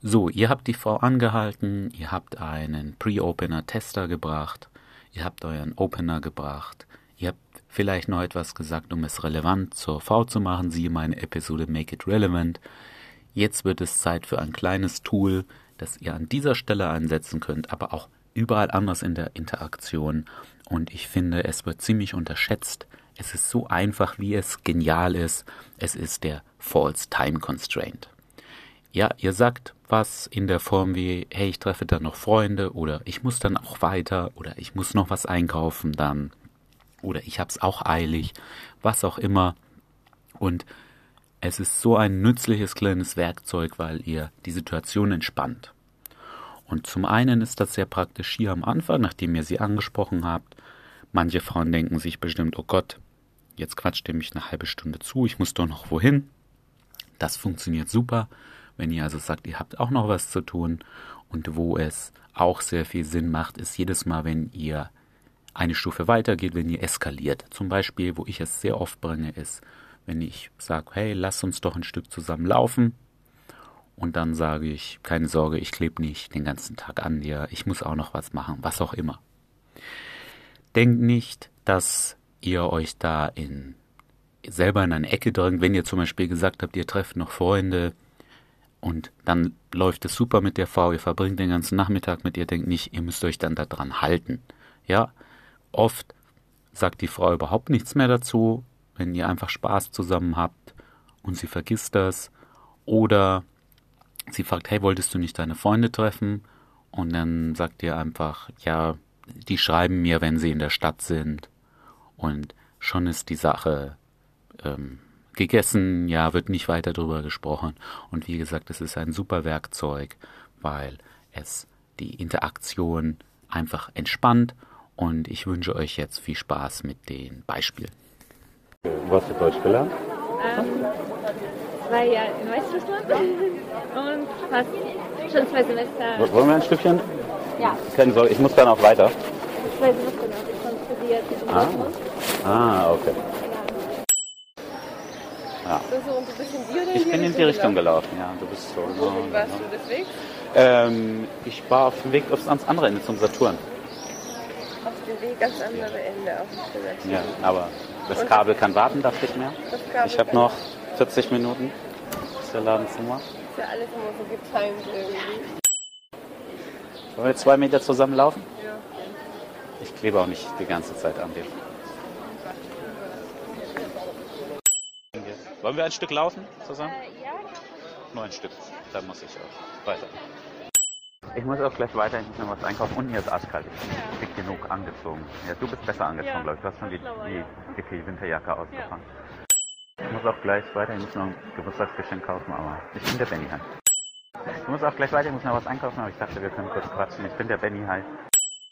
So, ihr habt die Frau angehalten, ihr habt einen Pre-Opener-Tester gebracht, ihr habt euren Opener gebracht, ihr habt vielleicht noch etwas gesagt, um es relevant zur Frau zu machen, siehe meine Episode Make It Relevant. Jetzt wird es Zeit für ein kleines Tool, das ihr an dieser Stelle einsetzen könnt, aber auch überall anders in der Interaktion. Und ich finde, es wird ziemlich unterschätzt. Es ist so einfach, wie es genial ist. Es ist der False Time Constraint. Ja, ihr sagt was in der Form wie, hey, ich treffe dann noch Freunde oder ich muss dann auch weiter oder ich muss noch was einkaufen dann oder ich hab's auch eilig, was auch immer. Und es ist so ein nützliches kleines Werkzeug, weil ihr die Situation entspannt. Und zum einen ist das sehr praktisch hier am Anfang, nachdem ihr sie angesprochen habt. Manche Frauen denken sich bestimmt, oh Gott, jetzt quatscht ihr mich eine halbe Stunde zu, ich muss doch noch wohin. Das funktioniert super, wenn ihr also sagt, ihr habt auch noch was zu tun. Und wo es auch sehr viel Sinn macht, ist jedes Mal, wenn ihr eine Stufe weitergeht, wenn ihr eskaliert. Zum Beispiel, wo ich es sehr oft bringe, ist, wenn ich sage, hey, lass uns doch ein Stück zusammen laufen. Und dann sage ich, keine Sorge, ich klebe nicht den ganzen Tag an dir, ich muss auch noch was machen, was auch immer. Denkt nicht, dass ihr euch da in selber in eine Ecke drängt, wenn ihr zum Beispiel gesagt habt, ihr trefft noch Freunde und dann läuft es super mit der Frau, ihr verbringt den ganzen Nachmittag mit ihr, denkt nicht, ihr müsst euch dann daran halten. Ja, oft sagt die Frau überhaupt nichts mehr dazu, wenn ihr einfach Spaß zusammen habt und sie vergisst das. Oder sie fragt, hey, wolltest du nicht deine Freunde treffen? Und dann sagt ihr einfach, ja, die schreiben mir, wenn sie in der Stadt sind. Und schon ist die Sache ähm, gegessen, ja, wird nicht weiter darüber gesprochen. Und wie gesagt, es ist ein super Werkzeug, weil es die Interaktion einfach entspannt. Und ich wünsche euch jetzt viel Spaß mit den Beispielen. Wo hast du Deutsch gelernt? Ähm, zwei Jahre in Weißrussland und fast schon zwei Semester. Wollen wir ein Stückchen? Ja, Keine Sorge, ich muss dann auch weiter. zwei Semester noch schon studiert Ah. Ah, okay. Ja. So, und du bist in die oder Ich bin in die Richtung gelaufen, ja. Du bist so. Wohin warst du deswegen? Ähm, ich war auf dem Weg aufs ans andere Ende zum Saturn. Auf dem Weg ans andere Ende auf dem Stillen. Ja, aber das Und- Kabel kann warten, dachte ich Kabel Ich habe noch 40 Minuten bis der Laden zu macht. Ist ja alles immer so getimed irgendwie. Wollen wir zwei Meter zusammen laufen? Ja. Ich klebe auch nicht die ganze Zeit an dir. Wollen wir ein Stück laufen zusammen? Äh, ja, Nur ein Stück. Dann muss ich auch weiter. Ich muss auch gleich weiter, ich muss noch was einkaufen. Und hier ist arschkalt. Ich bin dick genug angezogen. Ja, du bist besser angezogen, Ja, glaube ich. Du hast schon die, die ja. dicke Winterjacke ausgefahren. Ich muss auch gleich weiter, ich muss noch ein Geburtstagsgeschenk kaufen, aber ich bin der Benny Hi. Ich muss auch gleich weiter, ich muss noch was einkaufen, aber ich dachte, wir können kurz quatschen. Ich bin der Benny Hi.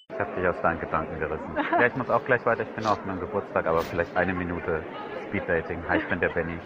Ich habe dich aus deinen Gedanken gerissen. Ja, ich muss auch gleich weiter, ich bin auf meinem Geburtstag, aber vielleicht eine Minute Speeddating. Hi, ich bin der Benny.